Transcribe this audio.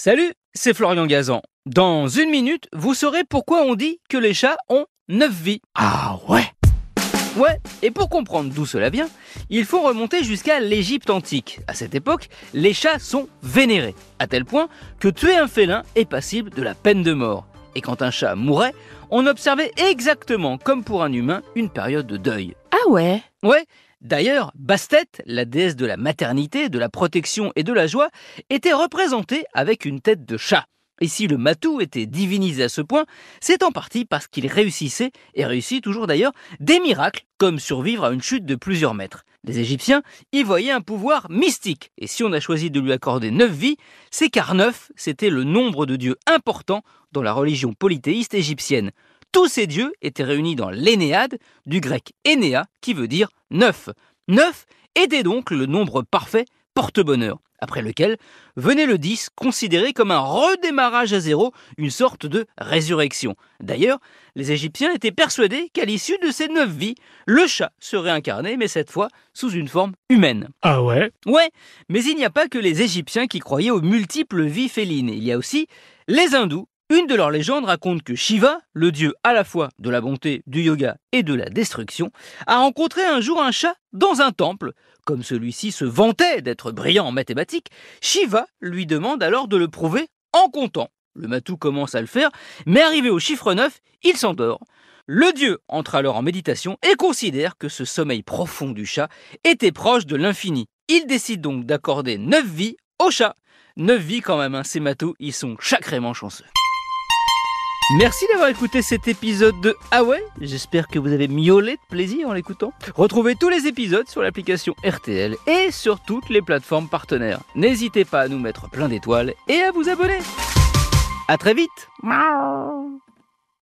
Salut, c'est Florian Gazan. Dans une minute, vous saurez pourquoi on dit que les chats ont 9 vies. Ah ouais Ouais, et pour comprendre d'où cela vient, il faut remonter jusqu'à l'Égypte antique. À cette époque, les chats sont vénérés, à tel point que tuer un félin est passible de la peine de mort. Et quand un chat mourait, on observait exactement comme pour un humain une période de deuil. Ah ouais Ouais, d'ailleurs, Bastet, la déesse de la maternité, de la protection et de la joie, était représentée avec une tête de chat. Et si le matou était divinisé à ce point, c'est en partie parce qu'il réussissait, et réussit toujours d'ailleurs, des miracles, comme survivre à une chute de plusieurs mètres. Les Égyptiens y voyaient un pouvoir mystique, et si on a choisi de lui accorder neuf vies, c'est car neuf, c'était le nombre de dieux importants dans la religion polythéiste égyptienne. Tous ces dieux étaient réunis dans l'Énéade, du grec Énéa, qui veut dire neuf. Neuf était donc le nombre parfait porte-bonheur, après lequel venait le 10, considéré comme un redémarrage à zéro, une sorte de résurrection. D'ailleurs, les Égyptiens étaient persuadés qu'à l'issue de ces neuf vies, le chat serait incarné, mais cette fois sous une forme humaine. Ah ouais? Ouais, mais il n'y a pas que les Égyptiens qui croyaient aux multiples vies félines, il y a aussi les hindous. Une de leurs légendes raconte que Shiva, le dieu à la fois de la bonté, du yoga et de la destruction, a rencontré un jour un chat dans un temple. Comme celui-ci se vantait d'être brillant en mathématiques, Shiva lui demande alors de le prouver en comptant. Le matou commence à le faire, mais arrivé au chiffre 9, il s'endort. Le dieu entre alors en méditation et considère que ce sommeil profond du chat était proche de l'infini. Il décide donc d'accorder 9 vies au chat. 9 vies quand même, hein, ces matous, ils sont sacrément chanceux. Merci d'avoir écouté cet épisode de Ah J'espère que vous avez miaulé de plaisir en l'écoutant. Retrouvez tous les épisodes sur l'application RTL et sur toutes les plateformes partenaires. N'hésitez pas à nous mettre plein d'étoiles et à vous abonner. À très vite